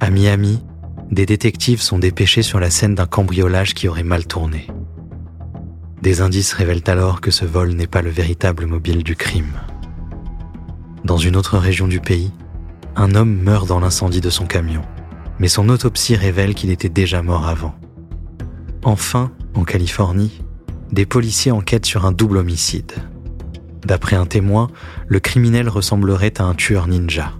À Miami, des détectives sont dépêchés sur la scène d'un cambriolage qui aurait mal tourné. Des indices révèlent alors que ce vol n'est pas le véritable mobile du crime. Dans une autre région du pays, un homme meurt dans l'incendie de son camion, mais son autopsie révèle qu'il était déjà mort avant. Enfin, en Californie, des policiers enquêtent sur un double homicide. D'après un témoin, le criminel ressemblerait à un tueur ninja.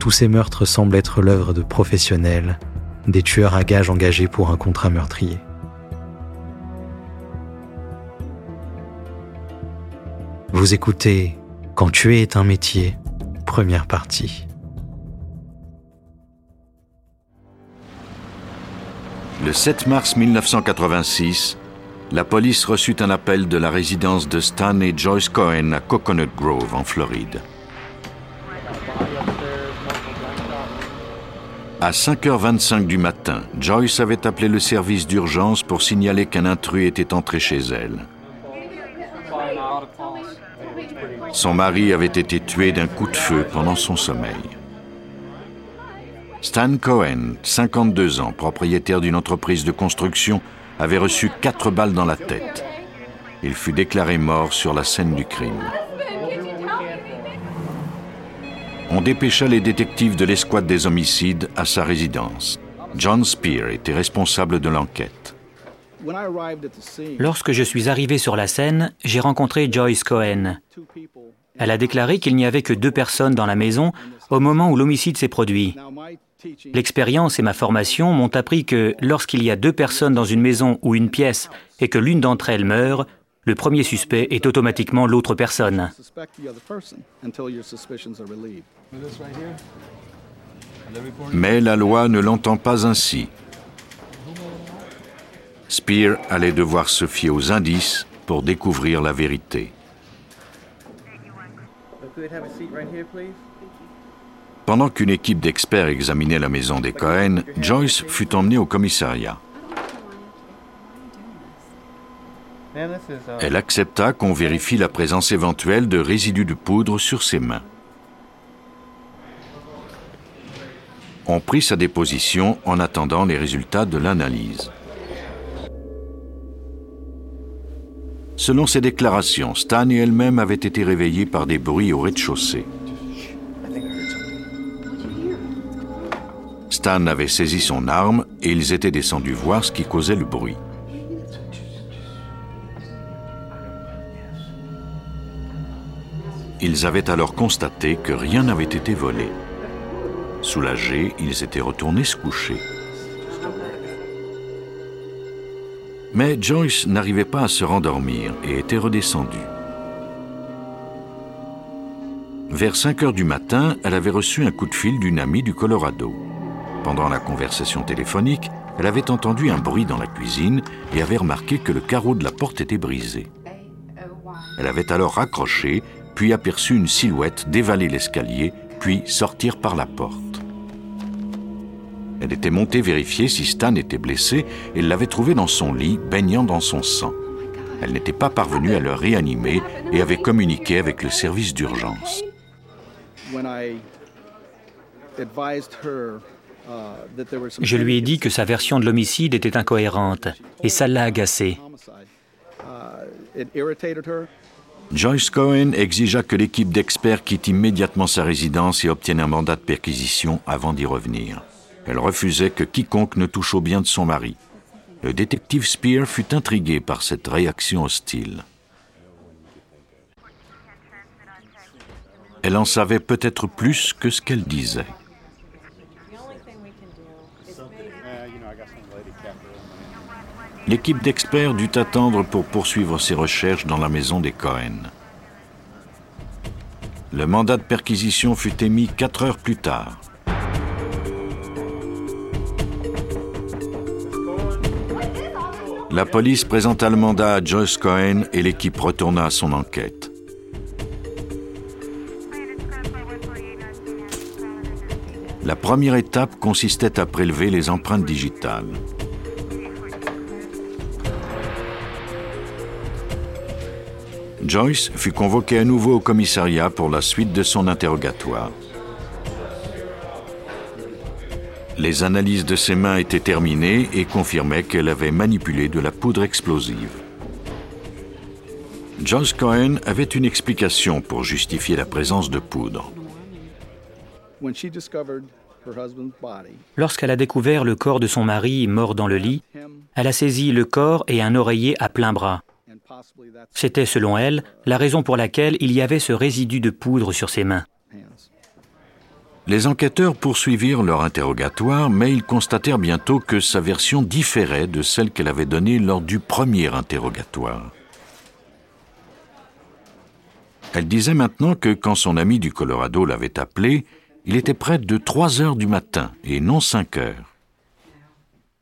Tous ces meurtres semblent être l'œuvre de professionnels, des tueurs à gages engagés pour un contrat meurtrier. Vous écoutez Quand tuer est un métier, première partie. Le 7 mars 1986, la police reçut un appel de la résidence de Stan et Joyce Cohen à Coconut Grove, en Floride. À 5h25 du matin, Joyce avait appelé le service d'urgence pour signaler qu'un intrus était entré chez elle. Son mari avait été tué d'un coup de feu pendant son sommeil. Stan Cohen, 52 ans, propriétaire d'une entreprise de construction, avait reçu quatre balles dans la tête. Il fut déclaré mort sur la scène du crime. On dépêcha les détectives de l'escouade des homicides à sa résidence. John Spear était responsable de l'enquête. Lorsque je suis arrivé sur la scène, j'ai rencontré Joyce Cohen. Elle a déclaré qu'il n'y avait que deux personnes dans la maison au moment où l'homicide s'est produit. L'expérience et ma formation m'ont appris que lorsqu'il y a deux personnes dans une maison ou une pièce et que l'une d'entre elles meurt, le premier suspect est automatiquement l'autre personne. Mais la loi ne l'entend pas ainsi. Spear allait devoir se fier aux indices pour découvrir la vérité. Pendant qu'une équipe d'experts examinait la maison des Cohen, Joyce fut emmenée au commissariat. Elle accepta qu'on vérifie la présence éventuelle de résidus de poudre sur ses mains. On prit sa déposition en attendant les résultats de l'analyse. Selon ses déclarations, Stan et elle-même avaient été réveillés par des bruits au rez-de-chaussée. Stan avait saisi son arme et ils étaient descendus voir ce qui causait le bruit. Ils avaient alors constaté que rien n'avait été volé. Soulagés, ils étaient retournés se coucher. Mais Joyce n'arrivait pas à se rendormir et était redescendue. Vers 5 heures du matin, elle avait reçu un coup de fil d'une amie du Colorado. Pendant la conversation téléphonique, elle avait entendu un bruit dans la cuisine et avait remarqué que le carreau de la porte était brisé. Elle avait alors raccroché, puis aperçu une silhouette dévaler l'escalier, puis sortir par la porte. Elle était montée vérifier si Stan était blessé et l'avait trouvé dans son lit, baignant dans son sang. Elle n'était pas parvenue à le réanimer et avait communiqué avec le service d'urgence. Je lui ai dit que sa version de l'homicide était incohérente et ça l'a agacée. Joyce Cohen exigea que l'équipe d'experts quitte immédiatement sa résidence et obtienne un mandat de perquisition avant d'y revenir. Elle refusait que quiconque ne touche au bien de son mari. Le détective Spear fut intrigué par cette réaction hostile. Elle en savait peut-être plus que ce qu'elle disait. L'équipe d'experts dut attendre pour poursuivre ses recherches dans la maison des Cohen. Le mandat de perquisition fut émis quatre heures plus tard. La police présenta le mandat à Joyce Cohen et l'équipe retourna à son enquête. La première étape consistait à prélever les empreintes digitales. Joyce fut convoquée à nouveau au commissariat pour la suite de son interrogatoire. Les analyses de ses mains étaient terminées et confirmaient qu'elle avait manipulé de la poudre explosive. Joyce Cohen avait une explication pour justifier la présence de poudre. Lorsqu'elle a découvert le corps de son mari mort dans le lit, elle a saisi le corps et un oreiller à plein bras. C'était, selon elle, la raison pour laquelle il y avait ce résidu de poudre sur ses mains. Les enquêteurs poursuivirent leur interrogatoire, mais ils constatèrent bientôt que sa version différait de celle qu'elle avait donnée lors du premier interrogatoire. Elle disait maintenant que quand son ami du Colorado l'avait appelé, il était près de 3 heures du matin et non 5 heures.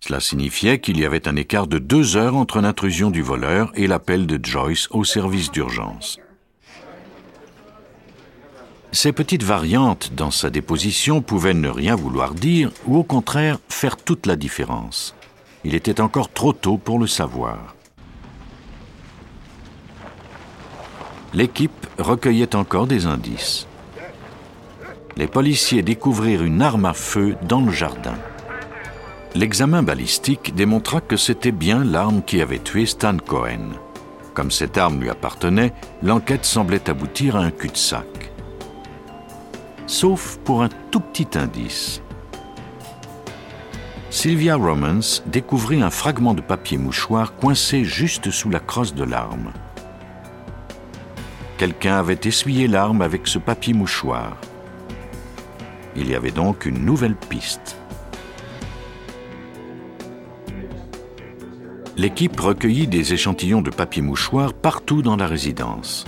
Cela signifiait qu'il y avait un écart de deux heures entre l'intrusion du voleur et l'appel de Joyce au service d'urgence. Ces petites variantes dans sa déposition pouvaient ne rien vouloir dire ou au contraire faire toute la différence. Il était encore trop tôt pour le savoir. L'équipe recueillait encore des indices. Les policiers découvrirent une arme à feu dans le jardin. L'examen balistique démontra que c'était bien l'arme qui avait tué Stan Cohen. Comme cette arme lui appartenait, l'enquête semblait aboutir à un cul-de-sac. Sauf pour un tout petit indice. Sylvia Romans découvrit un fragment de papier mouchoir coincé juste sous la crosse de l'arme. Quelqu'un avait essuyé l'arme avec ce papier mouchoir. Il y avait donc une nouvelle piste. L'équipe recueillit des échantillons de papier mouchoir partout dans la résidence.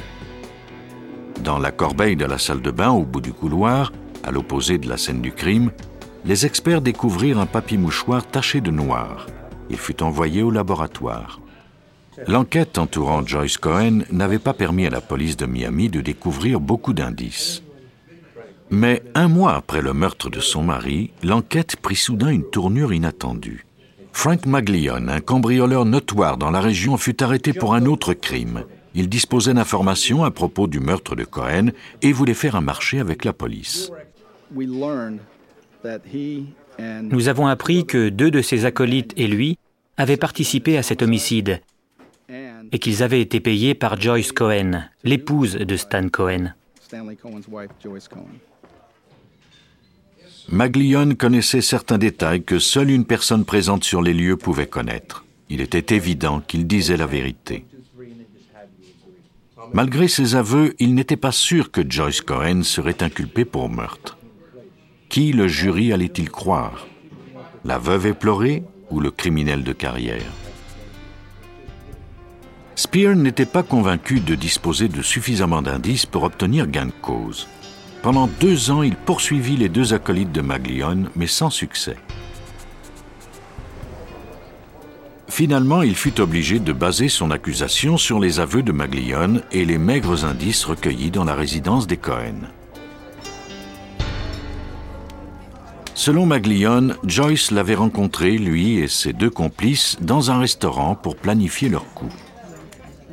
Dans la corbeille de la salle de bain au bout du couloir, à l'opposé de la scène du crime, les experts découvrirent un papier mouchoir taché de noir. Il fut envoyé au laboratoire. L'enquête entourant Joyce Cohen n'avait pas permis à la police de Miami de découvrir beaucoup d'indices. Mais un mois après le meurtre de son mari, l'enquête prit soudain une tournure inattendue. Frank Maglione, un cambrioleur notoire dans la région, fut arrêté pour un autre crime. Il disposait d'informations à propos du meurtre de Cohen et voulait faire un marché avec la police. Nous avons appris que deux de ses acolytes et lui avaient participé à cet homicide et qu'ils avaient été payés par Joyce Cohen, l'épouse de Stan Cohen. Maglione connaissait certains détails que seule une personne présente sur les lieux pouvait connaître. Il était évident qu'il disait la vérité. Malgré ses aveux, il n'était pas sûr que Joyce Cohen serait inculpée pour meurtre. Qui le jury allait-il croire? La veuve éplorée ou le criminel de carrière? Spear n'était pas convaincu de disposer de suffisamment d'indices pour obtenir gain de cause. Pendant deux ans, il poursuivit les deux acolytes de Maglione, mais sans succès. Finalement, il fut obligé de baser son accusation sur les aveux de Maglione et les maigres indices recueillis dans la résidence des Cohen. Selon Maglione, Joyce l'avait rencontré, lui et ses deux complices, dans un restaurant pour planifier leur coup.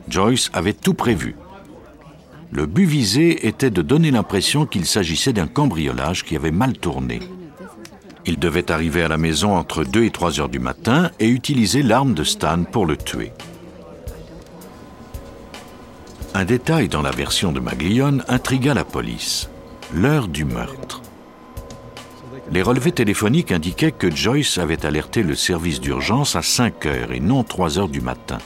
Joyce avait tout prévu. Le but visé était de donner l'impression qu'il s'agissait d'un cambriolage qui avait mal tourné. Il devait arriver à la maison entre 2 et 3 heures du matin et utiliser l'arme de Stan pour le tuer. Un détail dans la version de Maglione intrigua la police. L'heure du meurtre. Les relevés téléphoniques indiquaient que Joyce avait alerté le service d'urgence à 5 heures et non 3 heures du matin.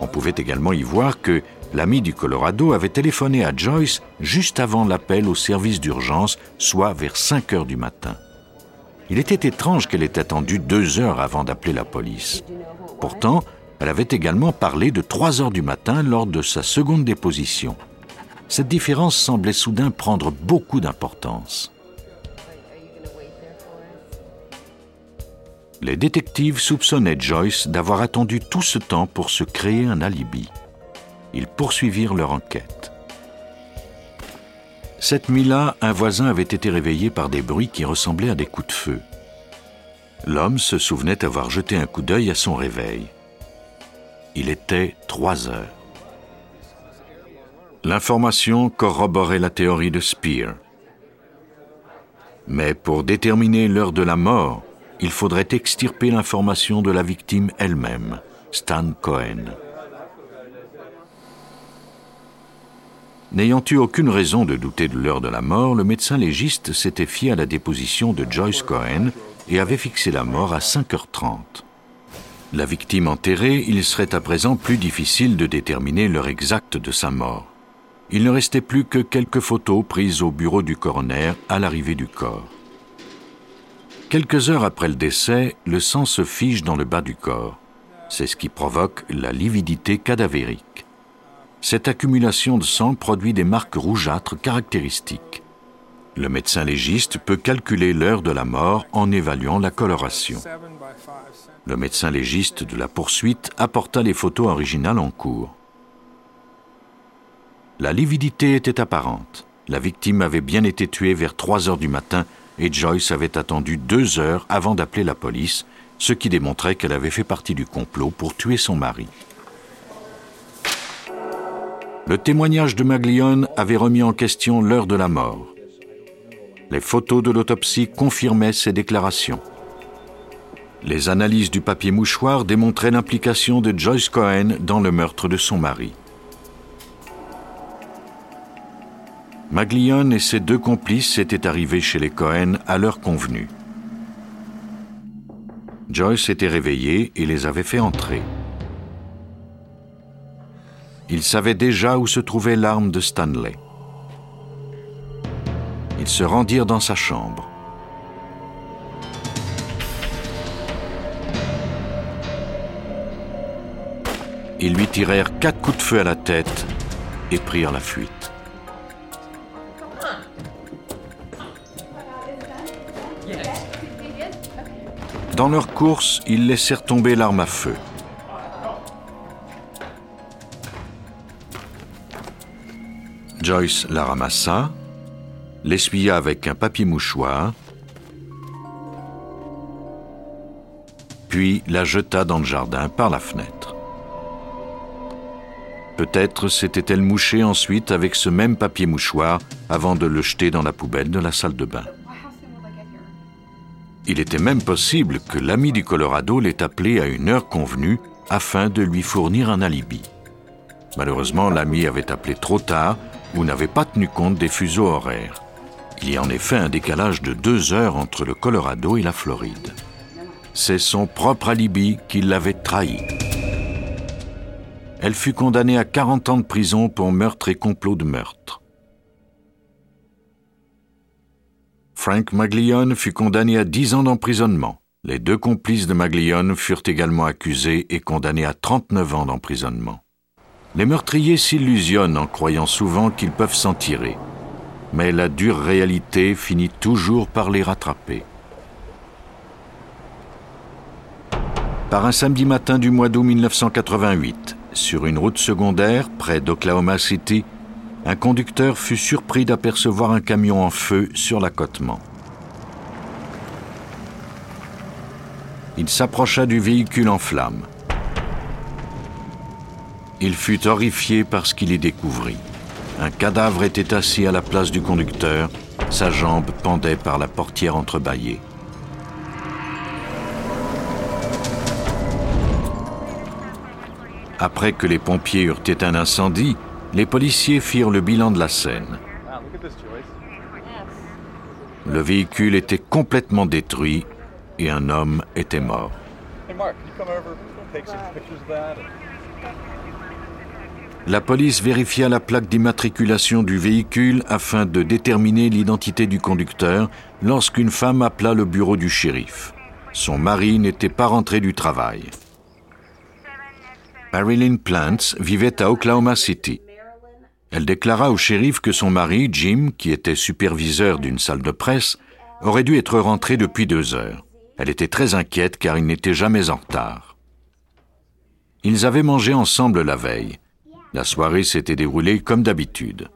On pouvait également y voir que l'ami du Colorado avait téléphoné à Joyce juste avant l'appel au service d'urgence, soit vers 5 heures du matin. Il était étrange qu'elle ait attendu deux heures avant d'appeler la police. Pourtant, elle avait également parlé de 3 heures du matin lors de sa seconde déposition. Cette différence semblait soudain prendre beaucoup d'importance. Les détectives soupçonnaient Joyce d'avoir attendu tout ce temps pour se créer un alibi ils poursuivirent leur enquête. Cette nuit-là, un voisin avait été réveillé par des bruits qui ressemblaient à des coups de feu. L'homme se souvenait avoir jeté un coup d'œil à son réveil. Il était trois heures. L'information corroborait la théorie de Spear. Mais pour déterminer l'heure de la mort, il faudrait extirper l'information de la victime elle-même, Stan Cohen. N'ayant eu aucune raison de douter de l'heure de la mort, le médecin légiste s'était fié à la déposition de Joyce Cohen et avait fixé la mort à 5h30. La victime enterrée, il serait à présent plus difficile de déterminer l'heure exacte de sa mort. Il ne restait plus que quelques photos prises au bureau du coroner à l'arrivée du corps. Quelques heures après le décès, le sang se fige dans le bas du corps. C'est ce qui provoque la lividité cadavérique. Cette accumulation de sang produit des marques rougeâtres caractéristiques. Le médecin légiste peut calculer l'heure de la mort en évaluant la coloration. Le médecin légiste de la poursuite apporta les photos originales en cours. La lividité était apparente. La victime avait bien été tuée vers 3 heures du matin et Joyce avait attendu deux heures avant d'appeler la police, ce qui démontrait qu'elle avait fait partie du complot pour tuer son mari. Le témoignage de Maglione avait remis en question l'heure de la mort. Les photos de l'autopsie confirmaient ses déclarations. Les analyses du papier mouchoir démontraient l'implication de Joyce Cohen dans le meurtre de son mari. Maglione et ses deux complices étaient arrivés chez les Cohen à l'heure convenue. Joyce s'était réveillé et les avait fait entrer. Il savait déjà où se trouvait l'arme de Stanley. Ils se rendirent dans sa chambre. Ils lui tirèrent quatre coups de feu à la tête et prirent la fuite. Dans leur course, ils laissèrent tomber l'arme à feu. Joyce la ramassa, l'essuya avec un papier mouchoir, puis la jeta dans le jardin par la fenêtre. Peut-être s'était-elle mouchée ensuite avec ce même papier mouchoir avant de le jeter dans la poubelle de la salle de bain. Il était même possible que l'ami du Colorado l'ait appelé à une heure convenue afin de lui fournir un alibi. Malheureusement, l'ami avait appelé trop tard ou n'avait pas tenu compte des fuseaux horaires. Il y a en effet un décalage de deux heures entre le Colorado et la Floride. C'est son propre alibi qui l'avait trahi. Elle fut condamnée à 40 ans de prison pour meurtre et complot de meurtre. Frank Maglione fut condamné à 10 ans d'emprisonnement. Les deux complices de Maglione furent également accusés et condamnés à 39 ans d'emprisonnement. Les meurtriers s'illusionnent en croyant souvent qu'ils peuvent s'en tirer. Mais la dure réalité finit toujours par les rattraper. Par un samedi matin du mois d'août 1988, sur une route secondaire près d'Oklahoma City, un conducteur fut surpris d'apercevoir un camion en feu sur l'accotement. Il s'approcha du véhicule en flammes. Il fut horrifié par ce qu'il y découvrit. Un cadavre était assis à la place du conducteur, sa jambe pendait par la portière entrebâillée. Après que les pompiers eurent éteint l'incendie, les policiers firent le bilan de la scène. Le véhicule était complètement détruit et un homme était mort. La police vérifia la plaque d'immatriculation du véhicule afin de déterminer l'identité du conducteur lorsqu'une femme appela le bureau du shérif. Son mari n'était pas rentré du travail. Marilyn Plants vivait à Oklahoma City. Elle déclara au shérif que son mari, Jim, qui était superviseur d'une salle de presse, aurait dû être rentré depuis deux heures. Elle était très inquiète car il n'était jamais en retard. Ils avaient mangé ensemble la veille. La soirée s'était déroulée comme d'habitude.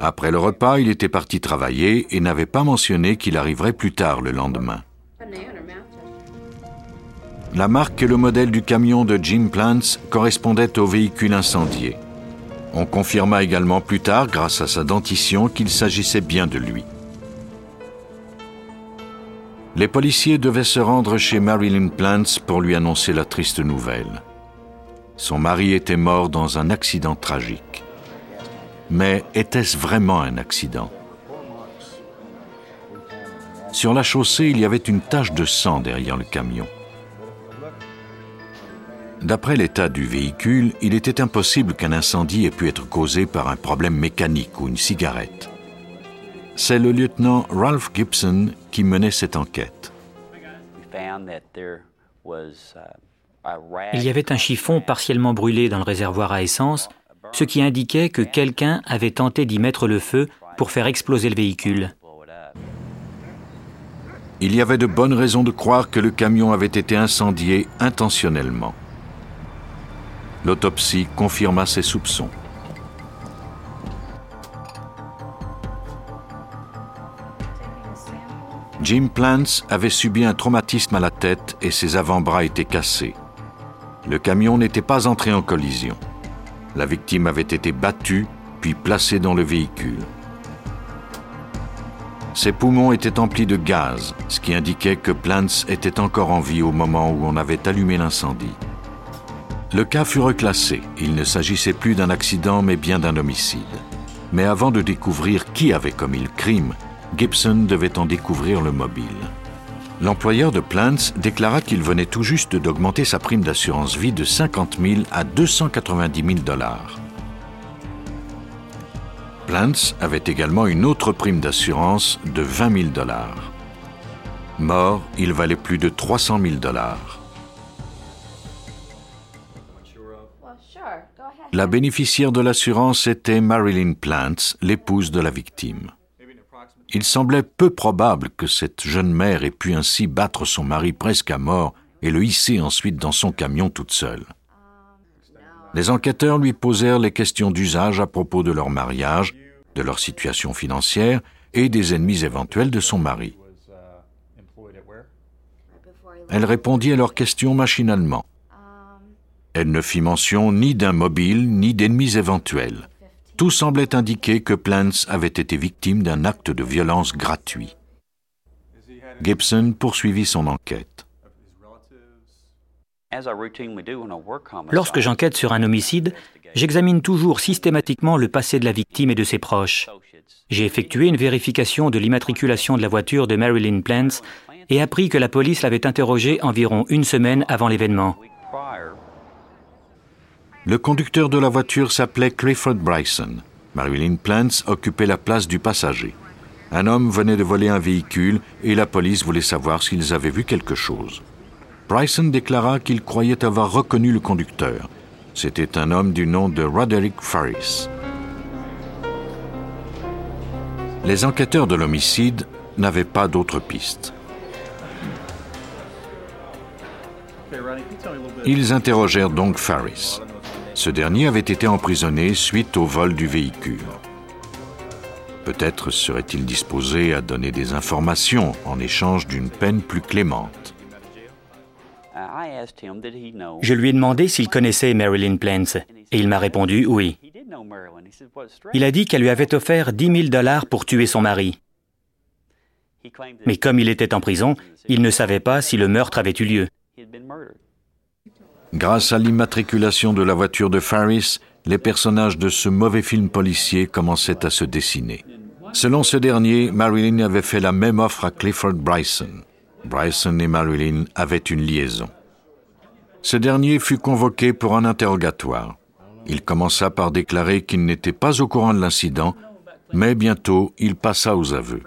Après le repas, il était parti travailler et n'avait pas mentionné qu'il arriverait plus tard le lendemain. La marque et le modèle du camion de Jim Plants correspondaient au véhicule incendié. On confirma également plus tard, grâce à sa dentition, qu'il s'agissait bien de lui. Les policiers devaient se rendre chez Marilyn Plants pour lui annoncer la triste nouvelle. Son mari était mort dans un accident tragique. Mais était-ce vraiment un accident? Sur la chaussée, il y avait une tache de sang derrière le camion. D'après l'état du véhicule, il était impossible qu'un incendie ait pu être causé par un problème mécanique ou une cigarette. C'est le lieutenant Ralph Gibson qui menait cette enquête. Il y avait un chiffon partiellement brûlé dans le réservoir à essence, ce qui indiquait que quelqu'un avait tenté d'y mettre le feu pour faire exploser le véhicule. Il y avait de bonnes raisons de croire que le camion avait été incendié intentionnellement. L'autopsie confirma ses soupçons. Jim Plants avait subi un traumatisme à la tête et ses avant-bras étaient cassés. Le camion n'était pas entré en collision. La victime avait été battue puis placée dans le véhicule. Ses poumons étaient emplis de gaz, ce qui indiquait que Plants était encore en vie au moment où on avait allumé l'incendie. Le cas fut reclassé. Il ne s'agissait plus d'un accident mais bien d'un homicide. Mais avant de découvrir qui avait commis le crime, Gibson devait en découvrir le mobile. L'employeur de Plants déclara qu'il venait tout juste d'augmenter sa prime d'assurance vie de 50 000 à 290 000 dollars. Plants avait également une autre prime d'assurance de 20 000 dollars. Mort, il valait plus de 300 000 dollars. La bénéficiaire de l'assurance était Marilyn Plants, l'épouse de la victime. Il semblait peu probable que cette jeune mère ait pu ainsi battre son mari presque à mort et le hisser ensuite dans son camion toute seule. Les enquêteurs lui posèrent les questions d'usage à propos de leur mariage, de leur situation financière et des ennemis éventuels de son mari. Elle répondit à leurs questions machinalement. Elle ne fit mention ni d'un mobile ni d'ennemis éventuels. Tout semblait indiquer que Plants avait été victime d'un acte de violence gratuit. Gibson poursuivit son enquête. Lorsque j'enquête sur un homicide, j'examine toujours systématiquement le passé de la victime et de ses proches. J'ai effectué une vérification de l'immatriculation de la voiture de Marilyn Plants et appris que la police l'avait interrogée environ une semaine avant l'événement. Le conducteur de la voiture s'appelait Clifford Bryson. Marilyn Plants occupait la place du passager. Un homme venait de voler un véhicule et la police voulait savoir s'ils avaient vu quelque chose. Bryson déclara qu'il croyait avoir reconnu le conducteur. C'était un homme du nom de Roderick Farris. Les enquêteurs de l'homicide n'avaient pas d'autres pistes. Ils interrogèrent donc Farris. Ce dernier avait été emprisonné suite au vol du véhicule. Peut-être serait-il disposé à donner des informations en échange d'une peine plus clémente. Je lui ai demandé s'il connaissait Marilyn Plants et il m'a répondu oui. Il a dit qu'elle lui avait offert 10 000 dollars pour tuer son mari. Mais comme il était en prison, il ne savait pas si le meurtre avait eu lieu. Grâce à l'immatriculation de la voiture de Farris, les personnages de ce mauvais film policier commençaient à se dessiner. Selon ce dernier, Marilyn avait fait la même offre à Clifford Bryson. Bryson et Marilyn avaient une liaison. Ce dernier fut convoqué pour un interrogatoire. Il commença par déclarer qu'il n'était pas au courant de l'incident, mais bientôt il passa aux aveux.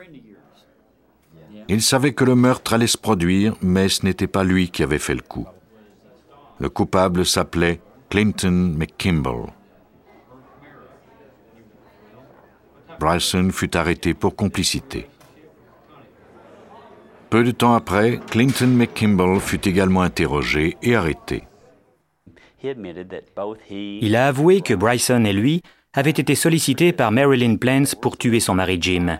Il savait que le meurtre allait se produire, mais ce n'était pas lui qui avait fait le coup. Le coupable s'appelait Clinton McKimble. Bryson fut arrêté pour complicité. Peu de temps après, Clinton McKimble fut également interrogé et arrêté. Il a avoué que Bryson et lui avaient été sollicités par Marilyn Plants pour tuer son mari Jim.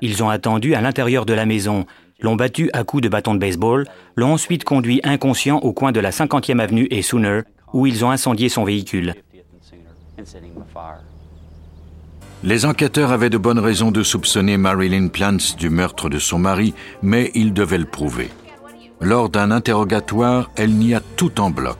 Ils ont attendu à l'intérieur de la maison l'ont battu à coups de bâton de baseball, l'ont ensuite conduit inconscient au coin de la 50e avenue et Sooner, où ils ont incendié son véhicule. Les enquêteurs avaient de bonnes raisons de soupçonner Marilyn Plants du meurtre de son mari, mais ils devaient le prouver. Lors d'un interrogatoire, elle nia tout en bloc.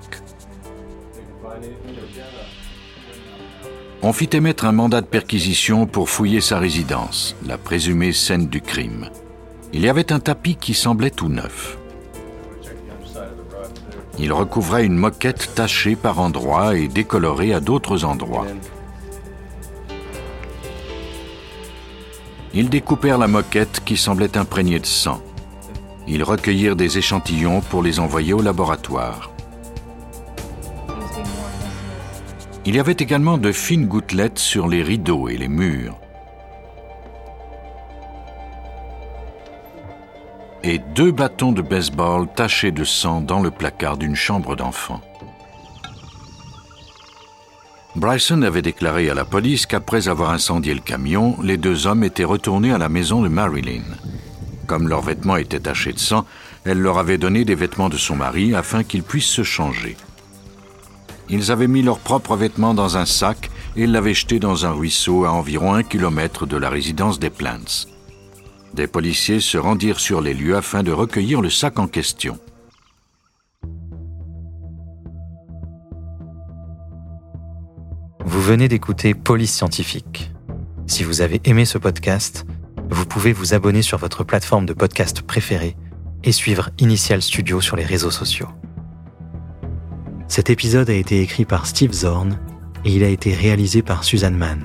On fit émettre un mandat de perquisition pour fouiller sa résidence, la présumée scène du crime. Il y avait un tapis qui semblait tout neuf. Il recouvrait une moquette tachée par endroits et décolorée à d'autres endroits. Ils découpèrent la moquette qui semblait imprégnée de sang. Ils recueillirent des échantillons pour les envoyer au laboratoire. Il y avait également de fines gouttelettes sur les rideaux et les murs. Et deux bâtons de baseball tachés de sang dans le placard d'une chambre d'enfant. Bryson avait déclaré à la police qu'après avoir incendié le camion, les deux hommes étaient retournés à la maison de Marilyn. Comme leurs vêtements étaient tachés de sang, elle leur avait donné des vêtements de son mari afin qu'ils puissent se changer. Ils avaient mis leurs propres vêtements dans un sac et l'avaient jeté dans un ruisseau à environ un kilomètre de la résidence des Plants. Des policiers se rendirent sur les lieux afin de recueillir le sac en question. Vous venez d'écouter Police Scientifique. Si vous avez aimé ce podcast, vous pouvez vous abonner sur votre plateforme de podcast préférée et suivre Initial Studio sur les réseaux sociaux. Cet épisode a été écrit par Steve Zorn et il a été réalisé par Suzanne Mann.